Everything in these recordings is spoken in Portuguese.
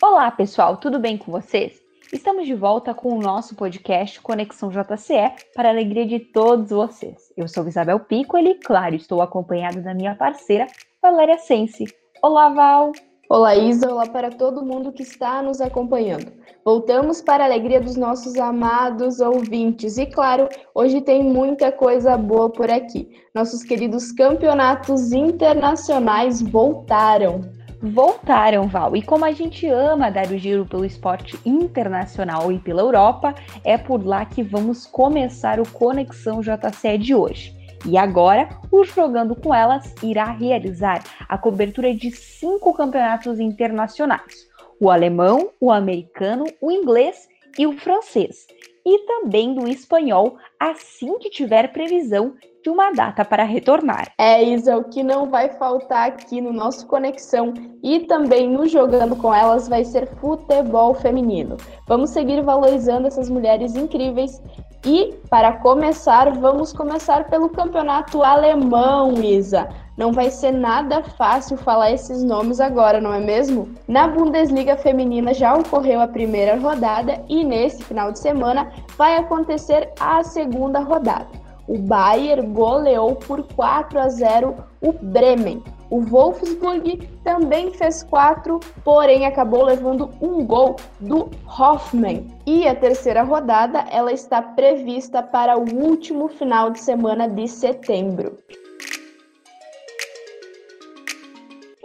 Olá, pessoal, tudo bem com vocês? Estamos de volta com o nosso podcast Conexão JCE para a alegria de todos vocês. Eu sou Isabel Piccoli claro, estou acompanhada da minha parceira Valéria Sense. Olá, Val! Olá, Isa, olá para todo mundo que está nos acompanhando. Voltamos para a alegria dos nossos amados ouvintes. E claro, hoje tem muita coisa boa por aqui. Nossos queridos campeonatos internacionais voltaram. Voltaram, Val. E como a gente ama dar o giro pelo esporte internacional e pela Europa, é por lá que vamos começar o Conexão JCE de hoje. E agora, o Jogando com Elas irá realizar a cobertura de cinco campeonatos internacionais: o alemão, o americano, o inglês e o francês, e também do espanhol, assim que tiver previsão de uma data para retornar. É, Isa, o que não vai faltar aqui no nosso Conexão e também no Jogando com Elas vai ser futebol feminino. Vamos seguir valorizando essas mulheres incríveis e, para começar, vamos começar pelo campeonato alemão, Isa. Não vai ser nada fácil falar esses nomes agora, não é mesmo? Na Bundesliga feminina já ocorreu a primeira rodada e nesse final de semana vai acontecer a segunda rodada. O Bayern goleou por 4 a 0 o Bremen. O Wolfsburg também fez quatro, porém acabou levando um gol do Hoffmann. E a terceira rodada ela está prevista para o último final de semana de setembro.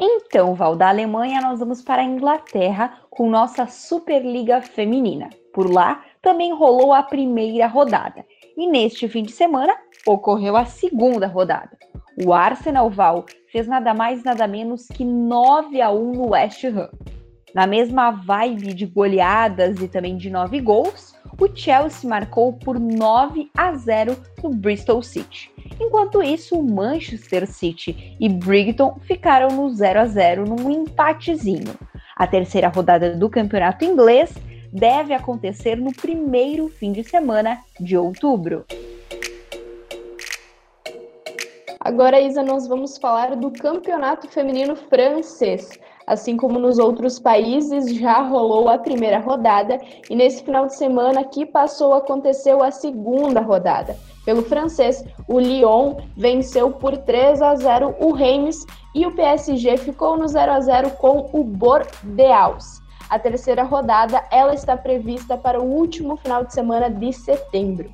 Então, Val, da Alemanha nós vamos para a Inglaterra com nossa Superliga Feminina. Por lá também rolou a primeira rodada. E neste fim de semana ocorreu a segunda rodada. O Arsenal Val fez nada mais nada menos que 9 a 1 no West Ham. Na mesma vibe de goleadas e também de 9 gols, o Chelsea marcou por 9 a 0 no Bristol City. Enquanto isso, Manchester City e Brighton ficaram no 0 a 0 num empatezinho. A terceira rodada do campeonato inglês deve acontecer no primeiro fim de semana de outubro. Agora, Isa, nós vamos falar do campeonato feminino francês. Assim como nos outros países, já rolou a primeira rodada e nesse final de semana que passou aconteceu a segunda rodada. Pelo francês, o Lyon venceu por 3 a 0 o Reims e o PSG ficou no 0 a 0 com o Bordeaux. A terceira rodada ela está prevista para o último final de semana de setembro.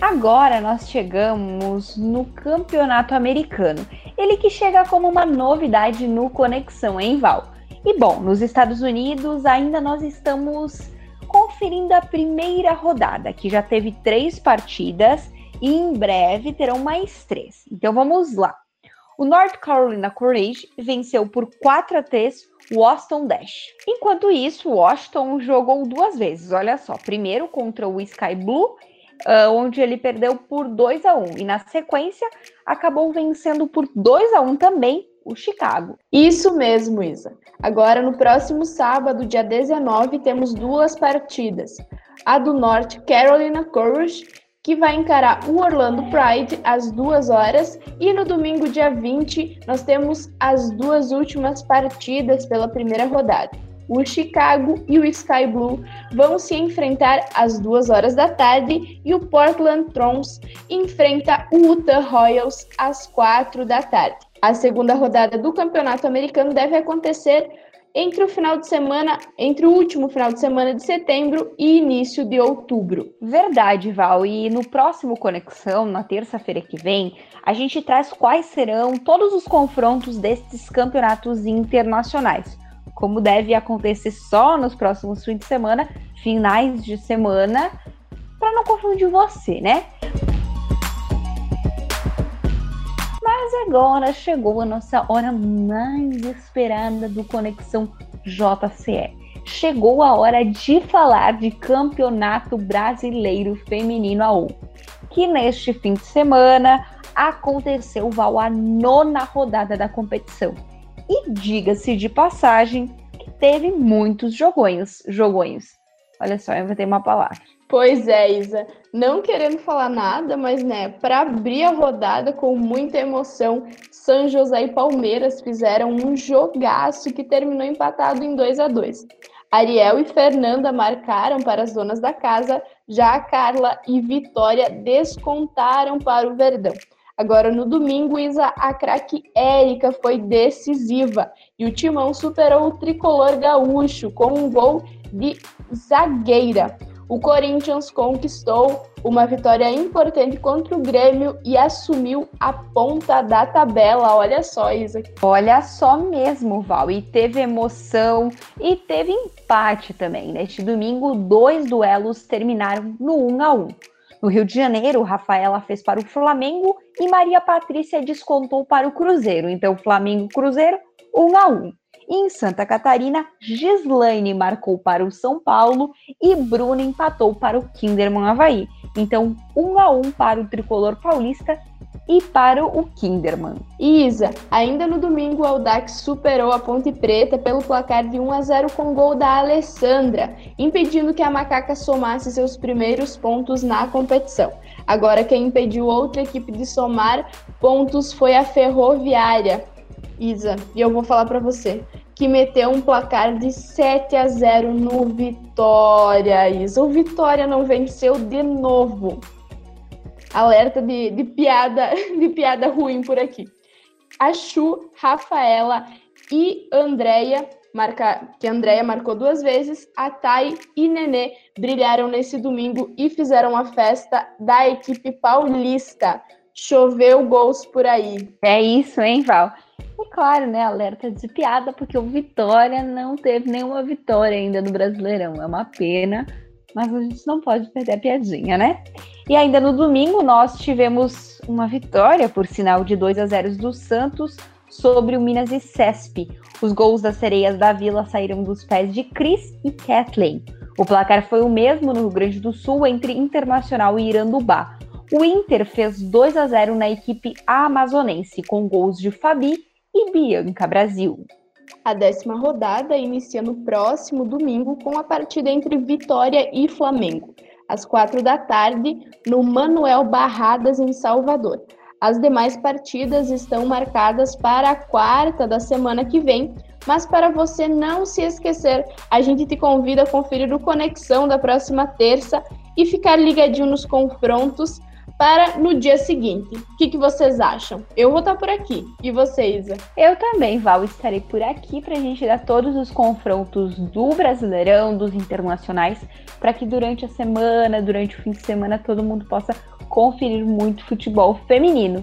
Agora nós chegamos no campeonato americano. Ele que chega como uma novidade no Conexão, hein, Val? E bom, nos Estados Unidos ainda nós estamos conferindo a primeira rodada, que já teve três partidas e em breve terão mais três. Então vamos lá. O North Carolina Courage venceu por 4 a 3 o Austin Dash. Enquanto isso, o Washington jogou duas vezes, olha só. Primeiro contra o Sky Blue uh, onde ele perdeu por 2 a 1 e na sequência acabou vencendo por 2 a 1 também o Chicago. Isso mesmo, Isa. Agora no próximo sábado, dia 19, temos duas partidas. A do Norte Carolina Courage, que vai encarar o Orlando Pride às duas horas, e no domingo, dia 20, nós temos as duas últimas partidas pela primeira rodada o Chicago e o Sky Blue vão se enfrentar às duas horas da tarde e o Portland Trons enfrenta o Utah Royals às quatro da tarde. A segunda rodada do Campeonato Americano deve acontecer entre o final de semana, entre o último final de semana de setembro e início de outubro. Verdade, Val. E no próximo Conexão, na terça-feira que vem, a gente traz quais serão todos os confrontos destes campeonatos internacionais como deve acontecer só nos próximos fins de semana, finais de semana, para não confundir você, né? Agora chegou a nossa hora mais esperada do Conexão JCE. Chegou a hora de falar de Campeonato Brasileiro Feminino A1, que neste fim de semana aconteceu a nona rodada da competição. E diga-se de passagem que teve muitos jogonhos. Jogonhos. Olha só, eu inventei uma palavra. Pois é, Isa. Não querendo falar nada, mas né, para abrir a rodada com muita emoção, São José e Palmeiras fizeram um jogaço que terminou empatado em 2 a 2. Ariel e Fernanda marcaram para as donas da casa, já a Carla e Vitória descontaram para o Verdão. Agora no domingo, Isa, a craque Érica foi decisiva e o Timão superou o tricolor gaúcho com um gol de zagueira. O Corinthians conquistou uma vitória importante contra o Grêmio e assumiu a ponta da tabela. Olha só, Isa. Olha só mesmo, Val. E teve emoção e teve empate também. Neste domingo, dois duelos terminaram no 1 a 1. No Rio de Janeiro, Rafaela fez para o Flamengo e Maria Patrícia descontou para o Cruzeiro. Então, Flamengo Cruzeiro, 1 a 1. Em Santa Catarina, Gislaine marcou para o São Paulo e Bruna empatou para o Kinderman Havaí. Então, 1 a 1 para o tricolor paulista e para o Kinderman. Isa, ainda no domingo, o Audax superou a Ponte Preta pelo placar de 1 a 0 com gol da Alessandra, impedindo que a Macaca somasse seus primeiros pontos na competição. Agora, quem impediu outra equipe de somar pontos foi a Ferroviária. Isa, e eu vou falar para você que meteu um placar de 7 a 0 no Vitória, Isa. O Vitória não venceu de novo alerta de, de piada de piada ruim por aqui. A Chu, Rafaela e Andréia, marca, que a Andréia marcou duas vezes, a Thay e Nenê brilharam nesse domingo e fizeram a festa da equipe paulista. Choveu gols por aí. É isso, hein, Val? Claro, né, alerta de piada, porque o Vitória não teve nenhuma vitória ainda no Brasileirão. É uma pena, mas a gente não pode perder a piadinha, né? E ainda no domingo nós tivemos uma vitória, por sinal de 2 a 0 do Santos sobre o Minas e Cesp. Os gols das sereias da Vila saíram dos pés de Cris e Kathleen. O placar foi o mesmo no Rio Grande do Sul entre Internacional e Irandubá. O Inter fez 2 a 0 na equipe amazonense, com gols de Fabi e Bianca Brasil. A décima rodada inicia no próximo domingo com a partida entre Vitória e Flamengo às quatro da tarde, no Manuel Barradas, em Salvador. As demais partidas estão marcadas para a quarta da semana que vem, mas para você não se esquecer, a gente te convida a conferir o Conexão da próxima terça e ficar ligadinho nos confrontos para no dia seguinte. O que, que vocês acham? Eu vou estar por aqui. E você, Isa? Eu também, Val, estarei por aqui para a gente dar todos os confrontos do Brasileirão, dos internacionais, para que durante a semana, durante o fim de semana, todo mundo possa conferir muito futebol feminino.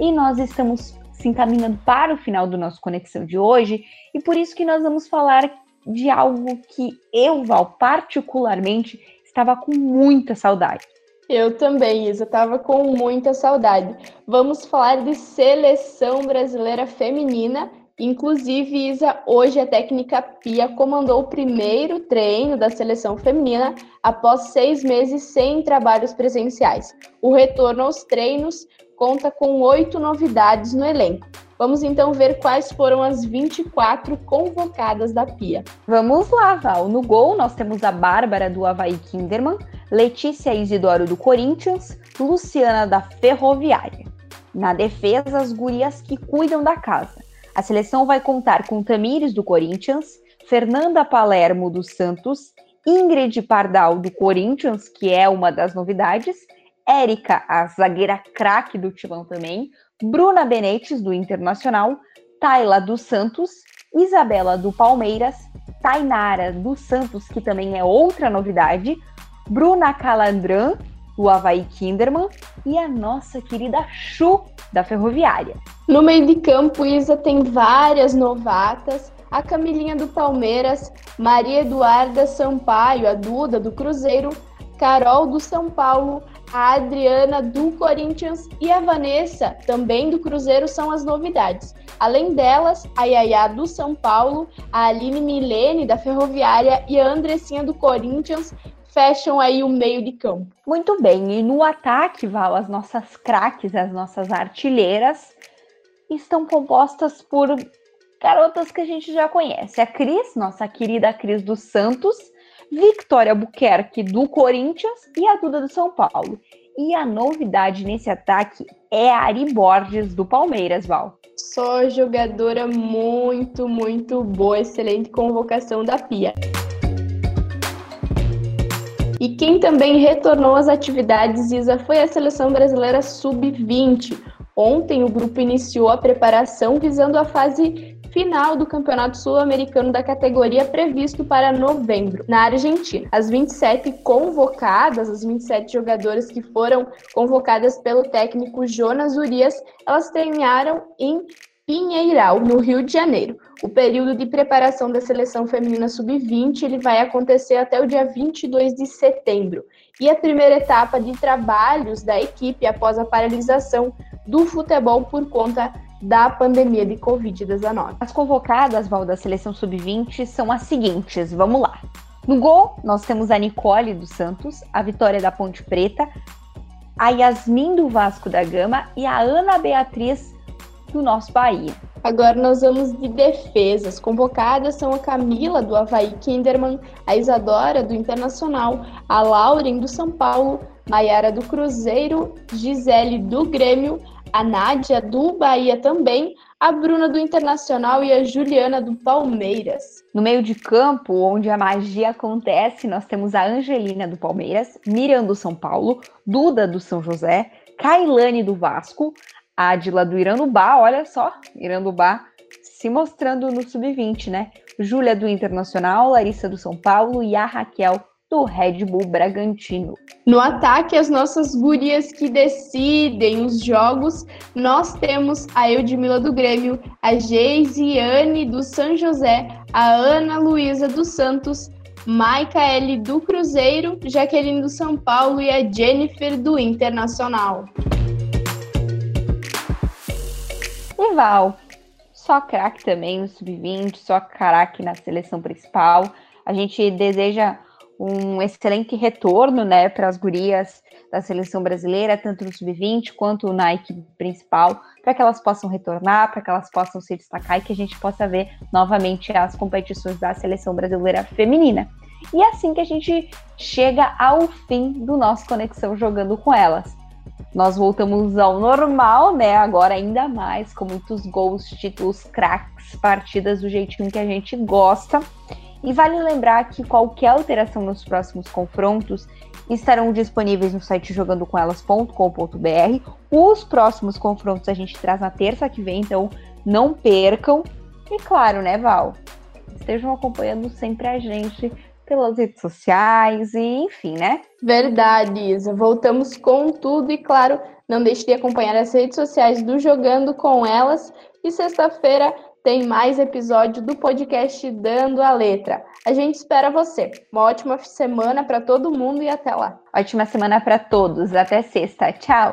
E nós estamos se encaminhando para o final do nosso Conexão de hoje, e por isso que nós vamos falar de algo que eu, Val, particularmente estava com muita saudade. Eu também, Isa, estava com muita saudade. Vamos falar de seleção brasileira feminina. Inclusive, Isa, hoje a técnica Pia comandou o primeiro treino da seleção feminina após seis meses sem trabalhos presenciais. O retorno aos treinos conta com oito novidades no elenco. Vamos então ver quais foram as 24 convocadas da Pia. Vamos lá, Val. No gol, nós temos a Bárbara do Havaí Kinderman, Letícia Isidoro do Corinthians, Luciana da Ferroviária. Na defesa, as gurias que cuidam da casa. A seleção vai contar com Tamires do Corinthians, Fernanda Palermo do Santos, Ingrid Pardal do Corinthians, que é uma das novidades, Érica, a zagueira craque do Timão também, Bruna Benetes, do Internacional, Tayla do Santos, Isabela do Palmeiras, Tainara do Santos, que também é outra novidade, Bruna Calandran, do Havaí Kinderman, e a nossa querida Chu, da Ferroviária. No meio de campo, Isa tem várias novatas, a Camilinha do Palmeiras, Maria Eduarda Sampaio, a Duda do Cruzeiro, Carol do São Paulo, a Adriana do Corinthians e a Vanessa, também do Cruzeiro, são as novidades. Além delas, a Yaya do São Paulo, a Aline Milene da Ferroviária e a Andressinha do Corinthians fecham aí o meio de campo. Muito bem, e no ataque, Val, as nossas craques, as nossas artilheiras, estão compostas por garotas que a gente já conhece. A Cris, nossa querida Cris dos Santos, Victoria Buquerque do Corinthians e a Duda do São Paulo. E a novidade nesse ataque é a Ari Borges do Palmeiras, Val. Só jogadora muito, muito boa, excelente convocação da Pia. E quem também retornou às atividades, Isa, foi a seleção brasileira sub-20. Ontem o grupo iniciou a preparação visando a fase final do Campeonato Sul-Americano da categoria previsto para novembro, na Argentina. As 27 convocadas, as 27 jogadoras que foram convocadas pelo técnico Jonas Urias, elas treinaram em Pinheiral, no Rio de Janeiro. O período de preparação da seleção feminina sub-20 ele vai acontecer até o dia 22 de setembro. E a primeira etapa de trabalhos da equipe após a paralisação do futebol por conta da pandemia de Covid-19. As convocadas, Val, da seleção sub-20 são as seguintes, vamos lá. No gol, nós temos a Nicole dos Santos, a Vitória da Ponte Preta, a Yasmin do Vasco da Gama e a Ana Beatriz do nosso Bahia. Agora nós vamos de defesas. Convocadas são a Camila do Havaí Kinderman, a Isadora do Internacional, a Lauren do São Paulo, Maiara do Cruzeiro, Gisele do Grêmio, a Nádia do Bahia também, a Bruna do Internacional e a Juliana do Palmeiras. No meio de campo, onde a magia acontece, nós temos a Angelina do Palmeiras, Miriam do São Paulo, Duda do São José, Kailane do Vasco, Adila do Irandubá, olha só, Irandubá se mostrando no sub-20, né? Júlia do Internacional, Larissa do São Paulo e a Raquel do Red Bull Bragantino. No ataque, as nossas gurias que decidem os jogos, nós temos a Eudmila do Grêmio, a Geisiane do São José, a Ana Luísa dos Santos, Maica L do Cruzeiro, Jaqueline do São Paulo e a Jennifer do Internacional. E Val, só craque também no sub-20, só craque na seleção principal. A gente deseja um excelente retorno né, para as gurias da seleção brasileira, tanto no sub-20 quanto na equipe principal, para que elas possam retornar, para que elas possam se destacar e que a gente possa ver novamente as competições da seleção brasileira feminina. E é assim que a gente chega ao fim do nosso Conexão Jogando com Elas. Nós voltamos ao normal, né? Agora ainda mais, com muitos gols, títulos, craques, partidas do jeitinho que a gente gosta. E vale lembrar que qualquer alteração nos próximos confrontos estarão disponíveis no site jogandocomelas.com.br. Os próximos confrontos a gente traz na terça que vem, então não percam. E claro, né, Val? Estejam acompanhando sempre a gente pelas redes sociais e enfim, né? Verdade, Isa. Voltamos com tudo e claro, não deixe de acompanhar as redes sociais do Jogando com Elas. E sexta-feira tem mais episódio do podcast Dando a Letra. A gente espera você. Uma ótima semana para todo mundo e até lá. Ótima semana para todos. Até sexta. Tchau.